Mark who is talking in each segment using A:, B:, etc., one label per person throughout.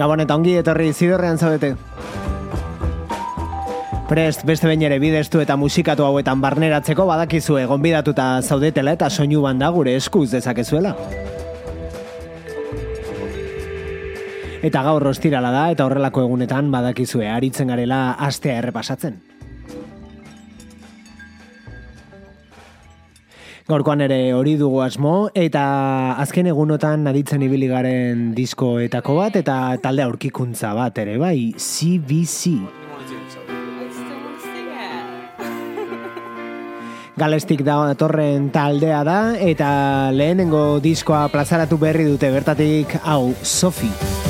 A: Gabon eta ongi etorri zidorrean zaudete. Prest, beste behin ere bideztu eta musikatu hauetan barneratzeko badakizue gonbidatuta zaudetela eta soinu banda gure eskuz dezakezuela. Eta gaur rostirala da eta horrelako egunetan badakizue aritzen garela astea errepasatzen. Gaurkoan ere hori dugu asmo eta azken egunotan aditzen ibili garen diskoetako bat eta talde aurkikuntza bat ere bai CBC. Galestik da torren taldea da eta lehenengo diskoa plazaratu berri dute bertatik hau Sophie.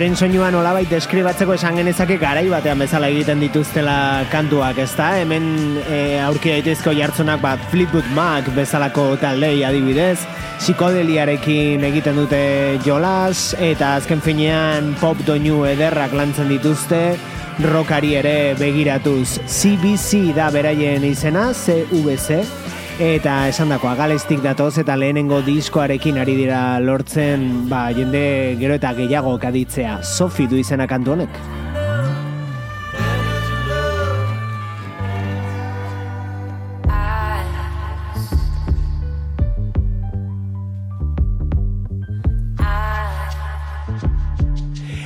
A: Euren soinuan olabait deskribatzeko esan genezake garai batean bezala egiten dituztela kantuak, ezta? Hemen e, aurki daitezko jartzunak bat Fleetwood Mac bezalako taldei adibidez, psikodeliarekin egiten dute jolas, eta azken finean pop doinu ederrak lantzen dituzte, rockari ere begiratuz. CBC da beraien izena, CVC,
B: Eta esan dakoa, galestik datoz eta lehenengo diskoarekin ari dira lortzen, ba, jende gero eta gehiago kaditzea. Sofi du izena kantu honek.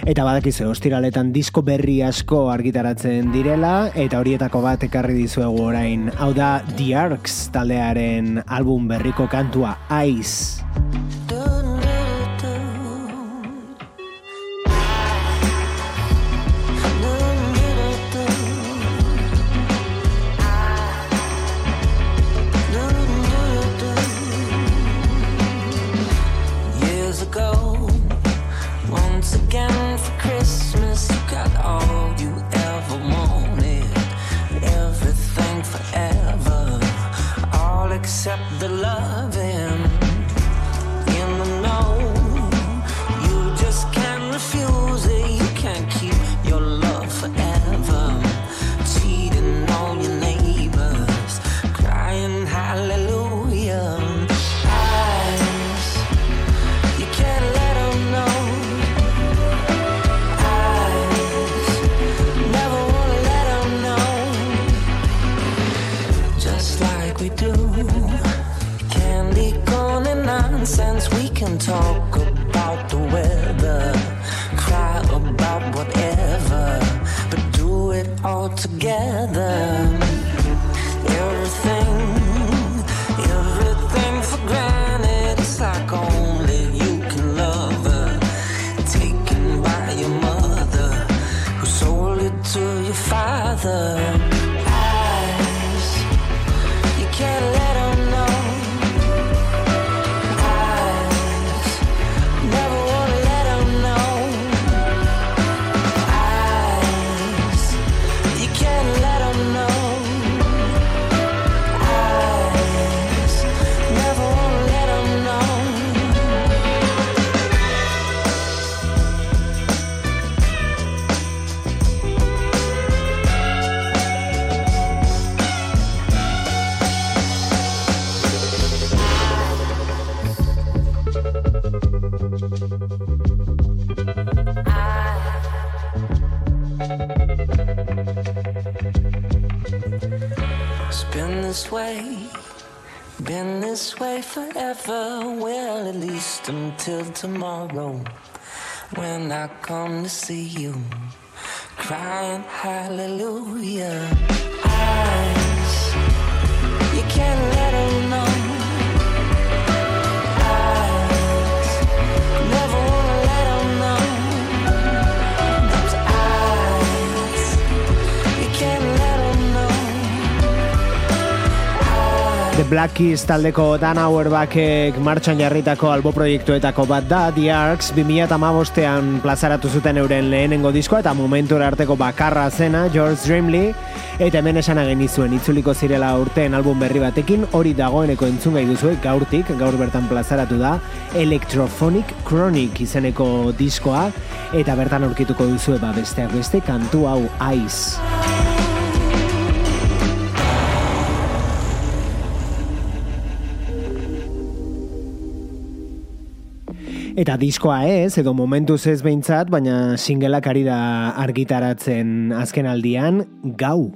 B: Eta badakizu, ostiraletan disko berri asko argitaratzen direla, eta horietako bat ekarri dizuegu orain. Hau da The Arcs taldearen album berriko kantua, Ice.
A: The. Come to see you, crying hallelujah.
B: Black Keys taldeko Dan Auerbachek martxan jarritako albo proiektuetako bat da, The Arcs, 2008an plazaratu zuten euren lehenengo diskoa eta momentu arteko bakarra zena, George Dreamly, eta hemen esan agen izuen itzuliko zirela urteen album berri batekin, hori dagoeneko entzun gai duzuek gaurtik, gaur bertan plazaratu da, Electrophonic Chronic izeneko diskoa, eta bertan aurkituko duzue ba besteak beste kantu hau Ice. Eta diskoa ez, edo momentuz ez behintzat, baina singelak ari da argitaratzen azken aldian, gau.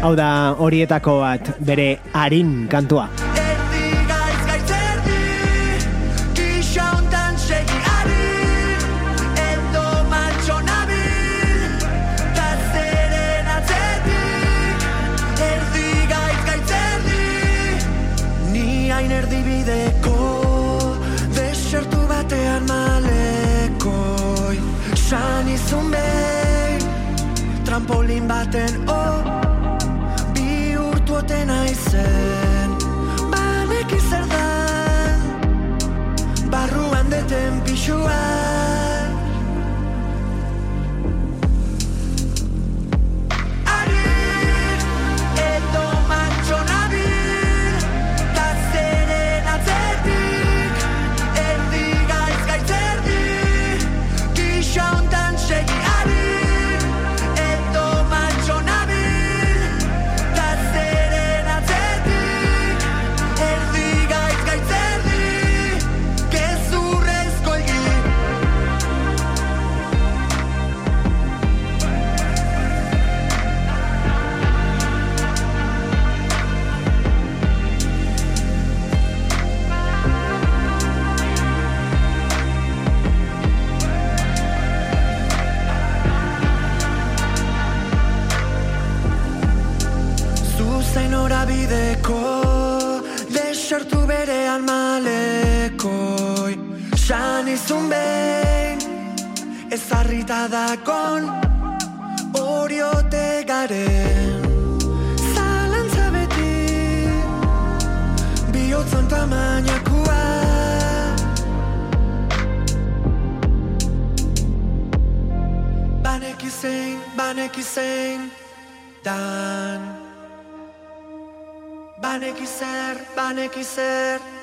B: Hau da horietako bat bere harin kantua.
C: nothing ne said.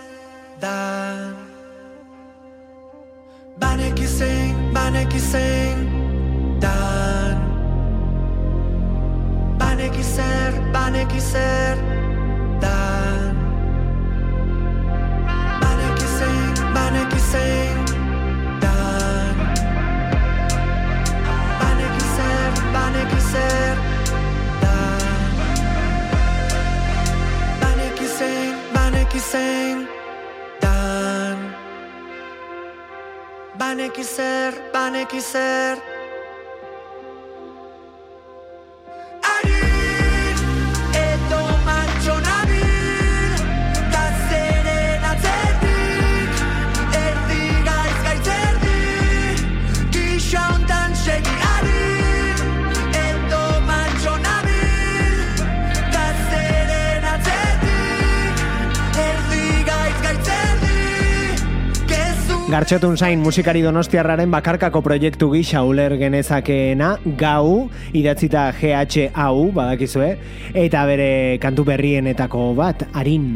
B: Gartxotun zain musikari donostiarraren bakarkako proiektu gisa uler genezakeena gau idatzita GHAU badakizue eta bere kantu berrienetako bat arin.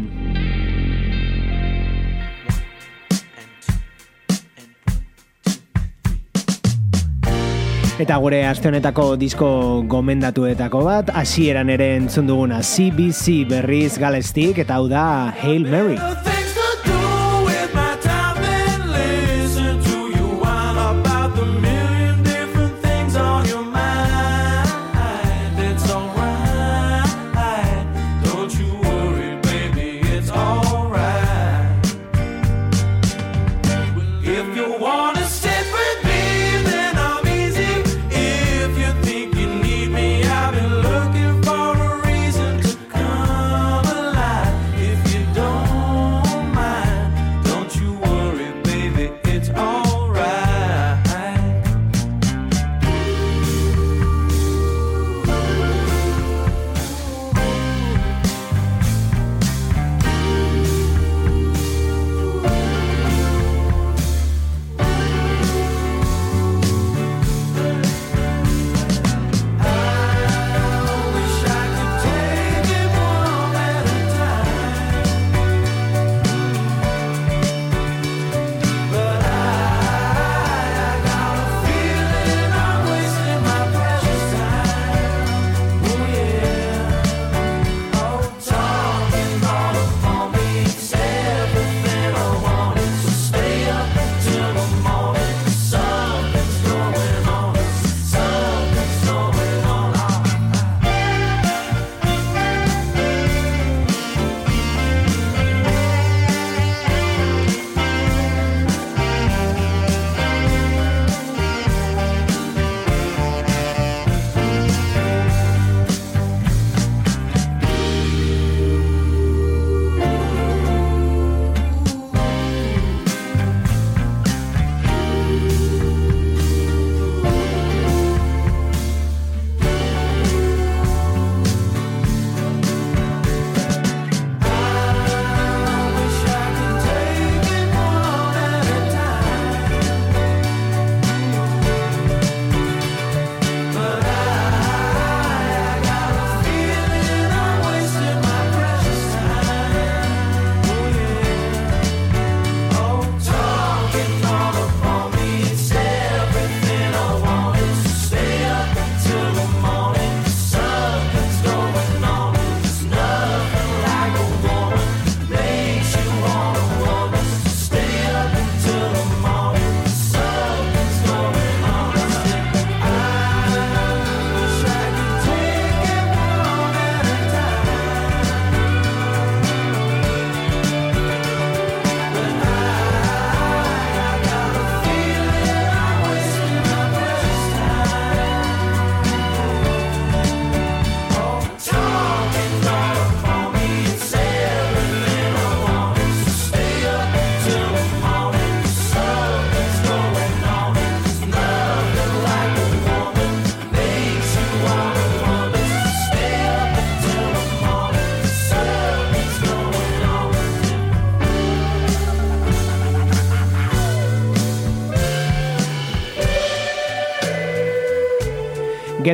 B: Eta gure aste honetako disko gomendatuetako bat, hasieran ere entzun duguna CBC berriz galestik eta hau da Hail Mary.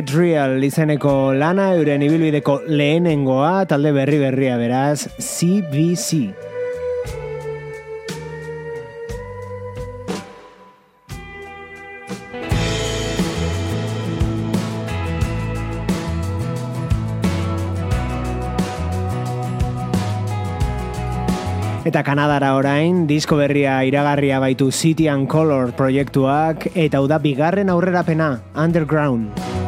D: Real izeneko lana euren ibilbideko lehenengoa talde berri berria beraz CBC. Eta Kanadara orain, disko berria iragarria baitu City and Color proiektuak eta uda bigarren aurrerapena, Underground.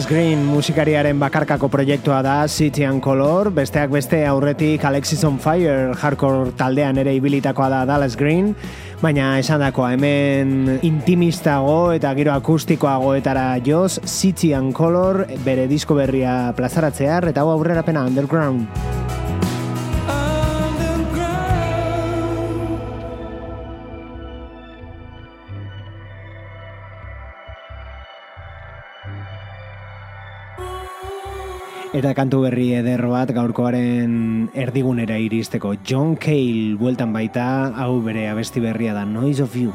D: Douglas Green musikariaren bakarkako proiektua da City and Color, besteak beste aurretik Alexis on Fire hardcore taldean ere ibilitakoa da Dallas Green, baina esan dakoa, hemen intimistago eta giro akustikoagoetara joz City and Color bere disko berria plazaratzear eta hau aurrerapena. Underground. Eta kantu berri eder bat gaurkoaren erdigunera iristeko. John Cale bueltan baita, hau bere abesti berria da, Noise of You.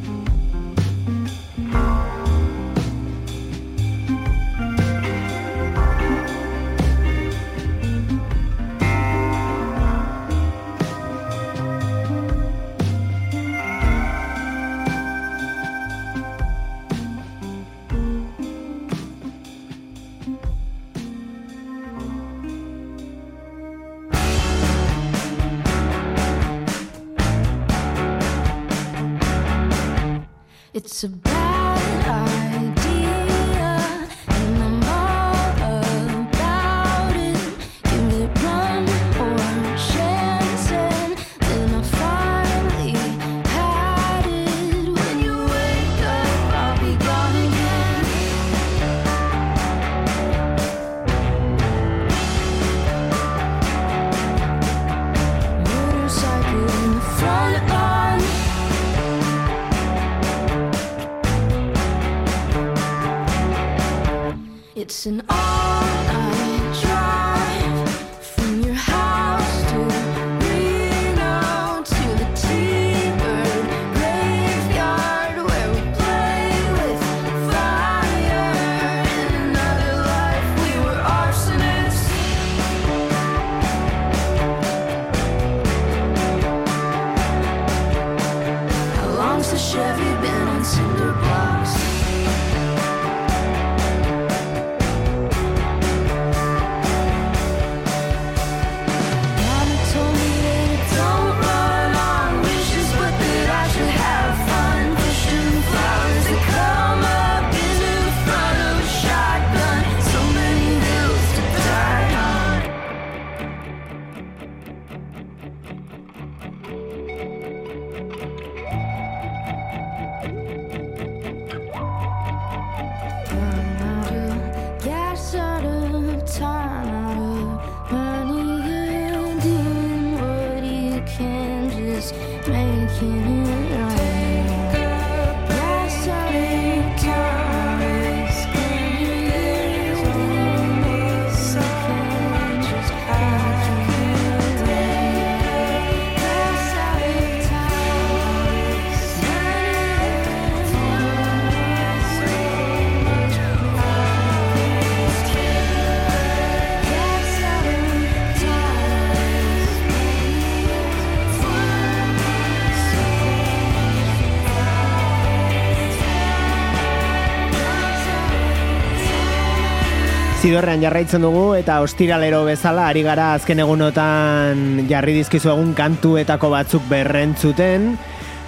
B: Zidorrean jarraitzen dugu eta ostiralero bezala ari gara azken egunotan jarri dizkizu egun kantuetako batzuk berrentzuten.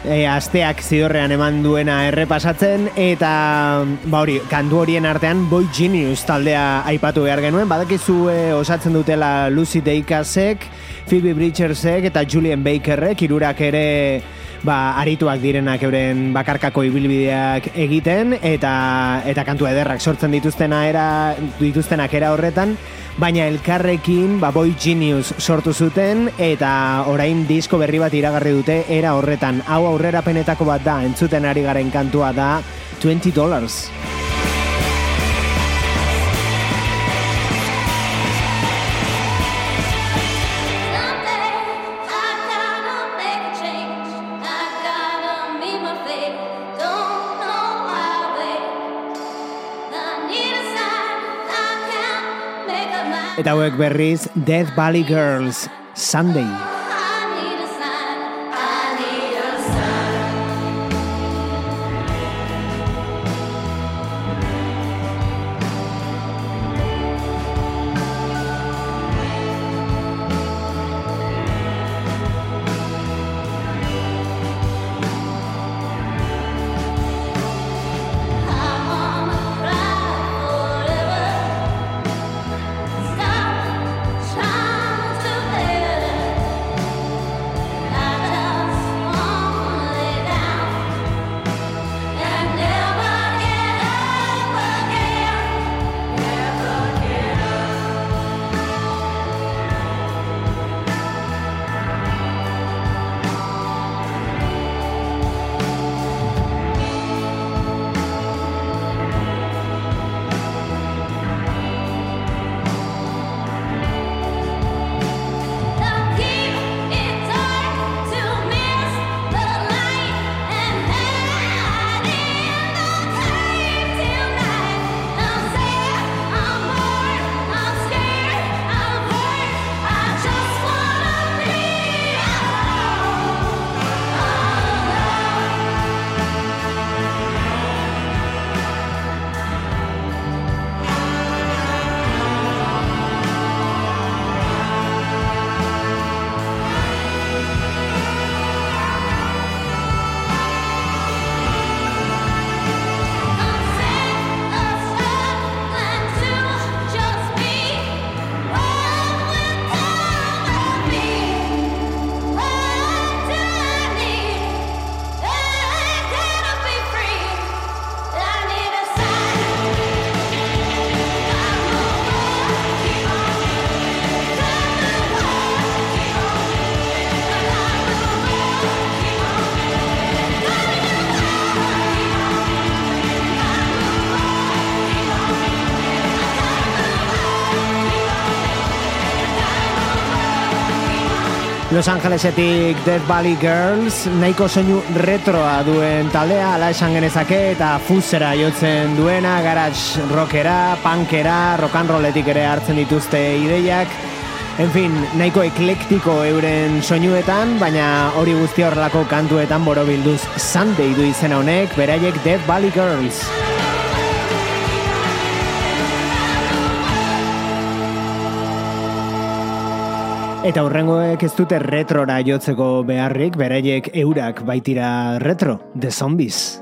B: E, asteak zidorrean eman duena errepasatzen eta ba hori, kantu horien artean Boy Genius taldea aipatu behar genuen. Badakizu e, osatzen dutela Lucy Dacusek, Phoebe Bridgersek eta Julian Bakerrek hirurak ere ba, arituak direnak euren bakarkako ibilbideak egiten eta eta kantu ederrak sortzen dituztena era dituztenak era horretan baina elkarrekin ba, Boy Genius sortu zuten eta orain disko berri bat iragarri dute era horretan. Hau aurrerapenetako bat da entzuten ari garen kantua da 20 dollars eta hauek berriz Death Valley Girls Sunday
E: Los Angelesetik Death Valley Girls nahiko soinu retroa duen taldea ala esan genezake eta fusera jotzen duena garage rockera, punkera, rock and rolletik ere hartzen dituzte ideiak En fin, nahiko eklektiko euren soinuetan, baina hori guzti horrelako kantuetan borobilduz Sunday du izena honek, beraiek Death Valley Girls. Eta hurrengoek ez dute retrora jotzeko beharrik, beraiek eurak baitira retro, The Zombies.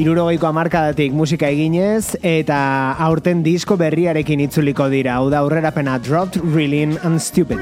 E: Irurogeiko amarkadatik musika eginez, eta aurten disko berriarekin itzuliko dira, hau da aurrerapena Dropped, Reeling and stupid.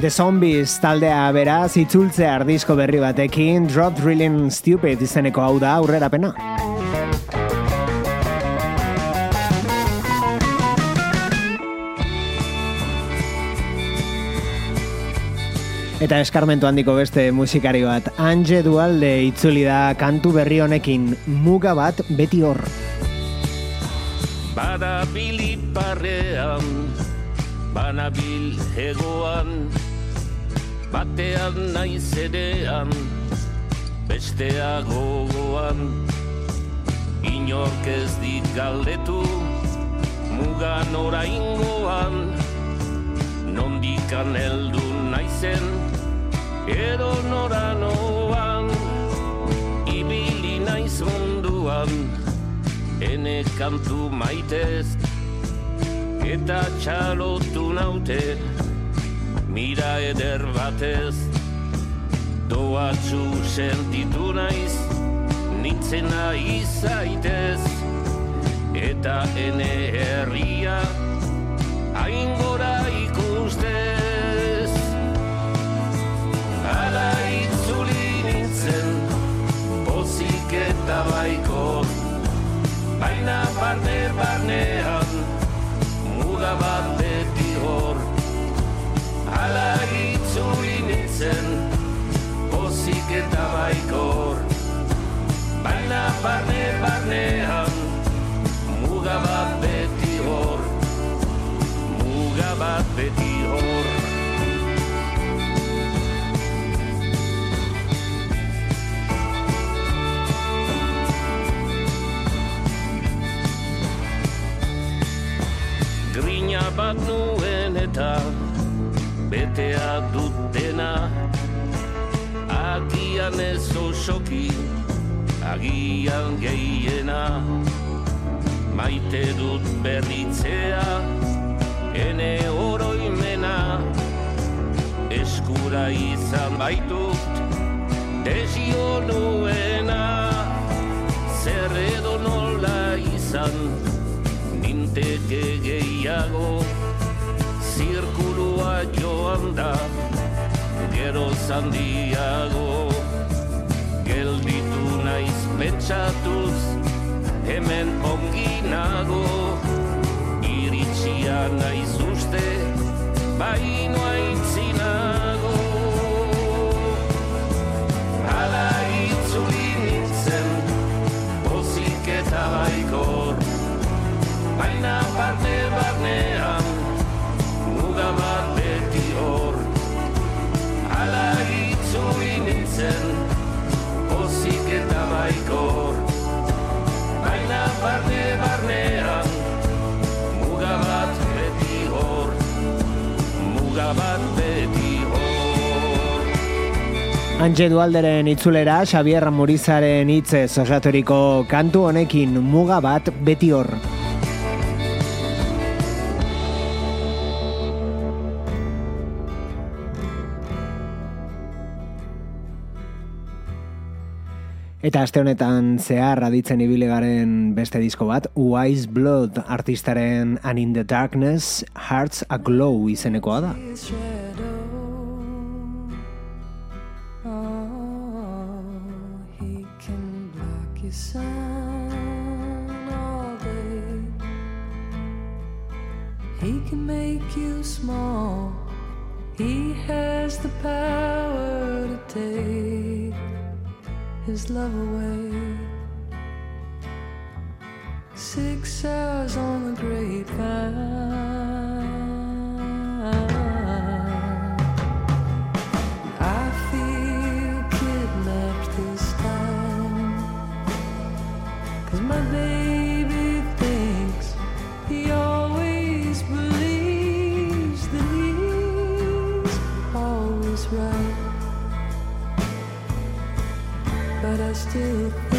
B: The
E: Zombies taldea beraz itzultze ardizko berri batekin Drop Drilling Stupid izeneko hau da aurrerapena. Eta eskarmentu handiko beste musikari bat, Ange Dualde itzuli da kantu berri honekin muga bat beti hor.
F: Badabil iparrean, banabil hegoan, batean naiz edean, bestea gogoan. Inork ez dit galdetu, mugan oraingoan, nondikan heldu naizen, edo noranoan, ibili naiz munduan, ene kantu maitez eta txalotu naute mira eder batez doatzu sentitu naiz nintzena izaitez eta ene herria hain ikustez. Ala itzuli nintzen pozik eta baiko. Baina barne barnean muga bat nintzen pozik eta baikor. Baina barne barnean muga bat beti hor. Muga bat beti hor. Grina bat nuen eta betea dutena Agian ez osoki, agian gehiena. Maite dut berritzea, ene oroimena. Eskura izan baitut, desio nuena. Zer edo nola izan, ninteke gehiago Zirkulua joan da, gero zandiago Gelditu naiz pentsatuz, hemen ongi nago. Iritsia naiz uste, baino aintzinago Hala itzuli nintzen, pozik eta baikor. Baina parte barnean, nintzen, pozik eta baikor Baina barne barnean, muga bat beti hor Muga bat beti
B: Antxe Dualderen itzulera, Xavier Murizaren hitzez osaturiko kantu honekin muga bat beti hor. Eta aste honetan zehar aditzen ibili garen beste disko bat, Wise Blood artistaren And in the Darkness, Hearts Aglow izenekoa da.
G: He can make you small. He has the power to take his love away. Six hours on the grapevine. Still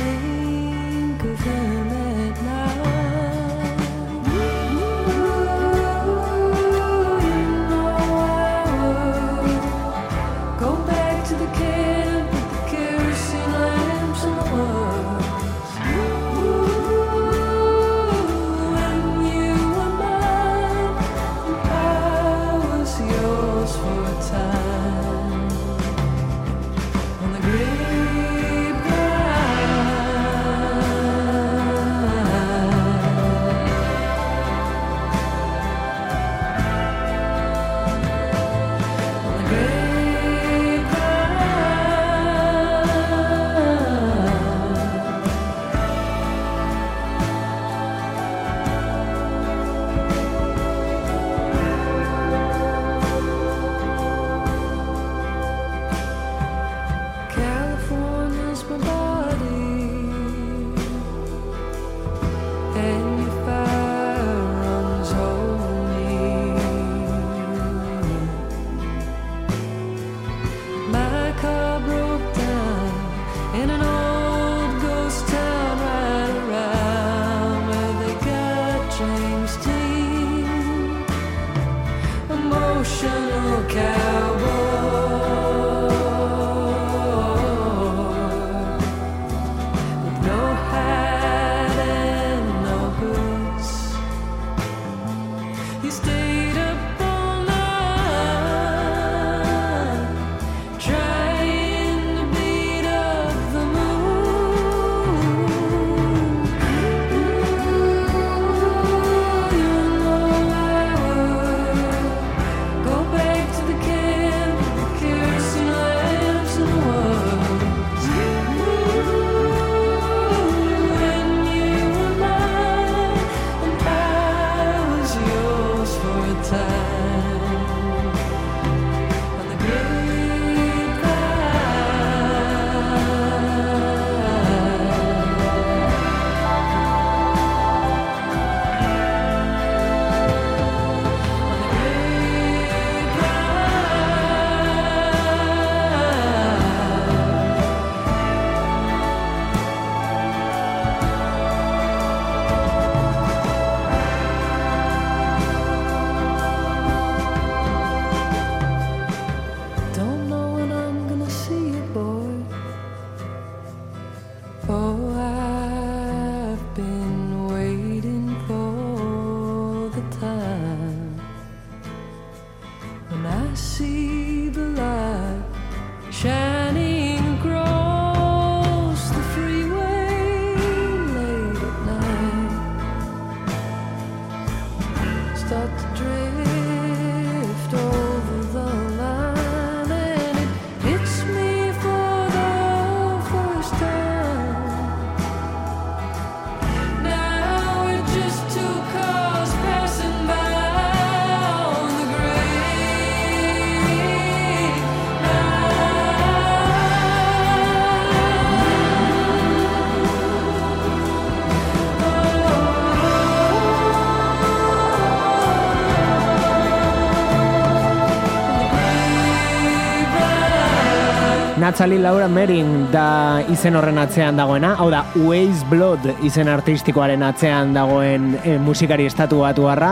B: Natzali Laura Mering da izen horren atzean dagoena, hau da Waze Blood izen artistikoaren atzean dagoen e, musikari estatu batuarra.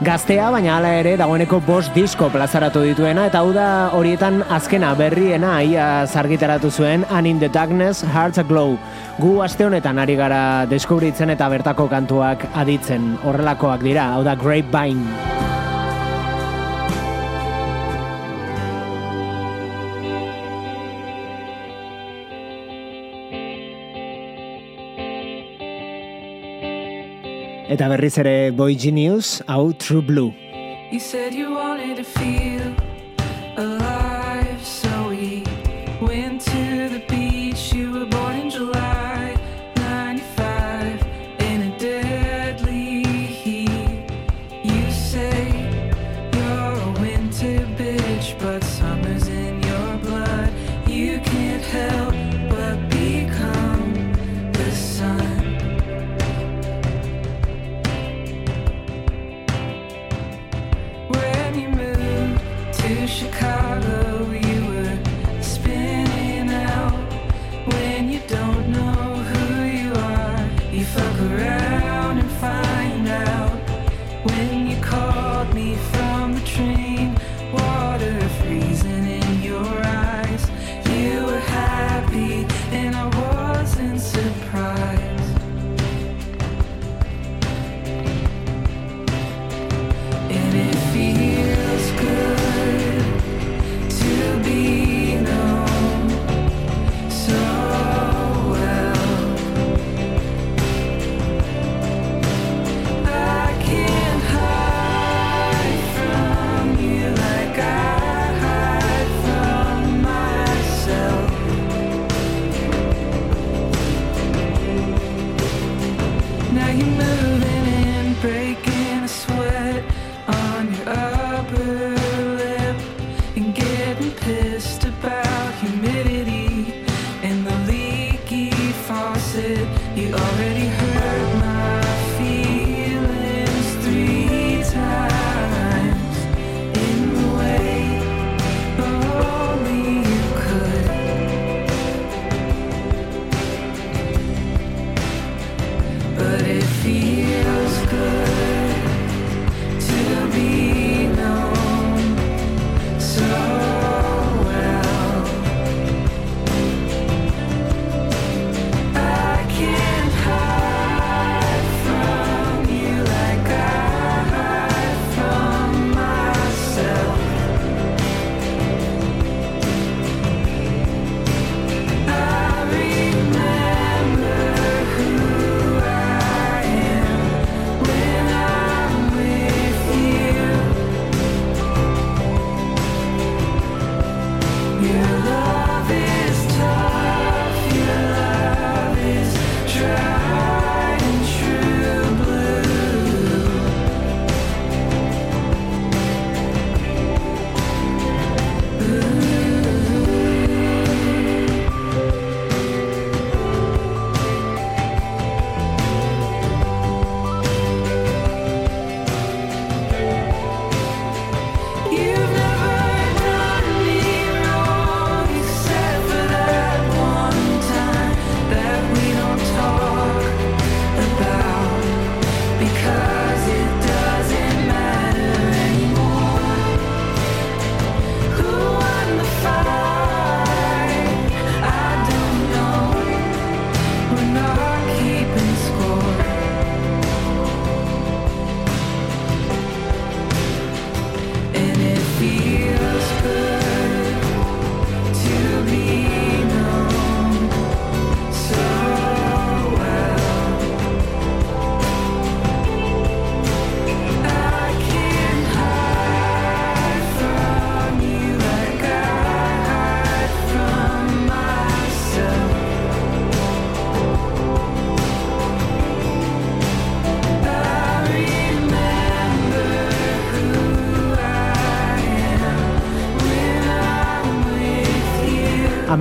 B: Gaztea, baina hala ere dagoeneko bost disko plazaratu dituena, eta hau da horietan azkena berriena ia zargitaratu zuen And in the Darkness Hearts Aglow. Gu aste honetan ari gara deskubritzen eta bertako kantuak aditzen. Horrelakoak dira, hau da Grapevine. Eta berriz ere Boy Genius, hau True Blue.
D: You said you wanted to feel alive,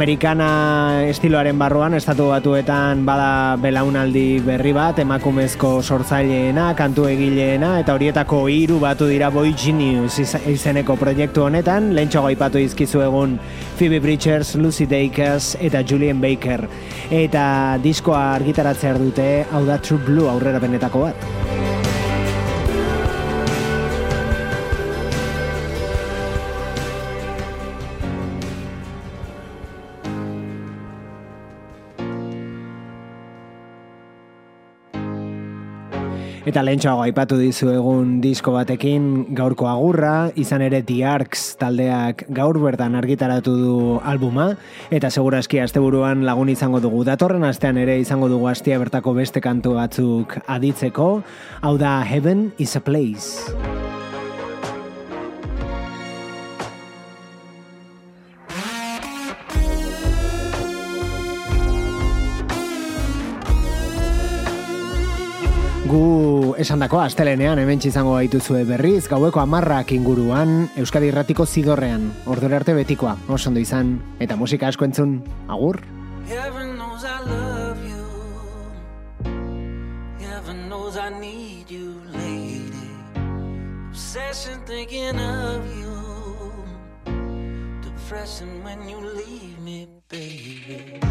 B: Amerikana estiloaren barruan, estatu batuetan bada belaunaldi berri bat, emakumezko sortzaileena, kantu egileena, eta horietako hiru batu dira Boy Genius iz- izeneko proiektu honetan, lehentxo gaipatu izkizu egun Phoebe Bridgers, Lucy Dacus eta Julian Baker. Eta diskoa argitaratzear dute, hau da True Blue aurrera benetako bat. Eta lehentxoago aipatu dizu egun disko batekin gaurko agurra, izan ere Arcs taldeak gaur bertan argitaratu du albuma, eta segurazki asteburuan lagun izango dugu. Datorren astean ere izango dugu astia bertako beste kantu batzuk aditzeko, hau da Heaven is a Place. Gu esandako astelenean hemen izango gaituzue berriz, gaueko amarrak inguruan, Euskadi Irratiko zidorrean, ordure arte betikoa, oso ondo izan, eta musika asko entzun, agur?
H: Heaven knows I love you. Heaven knows I need you, lady. Obsession thinking of you. Depression when you leave me, baby.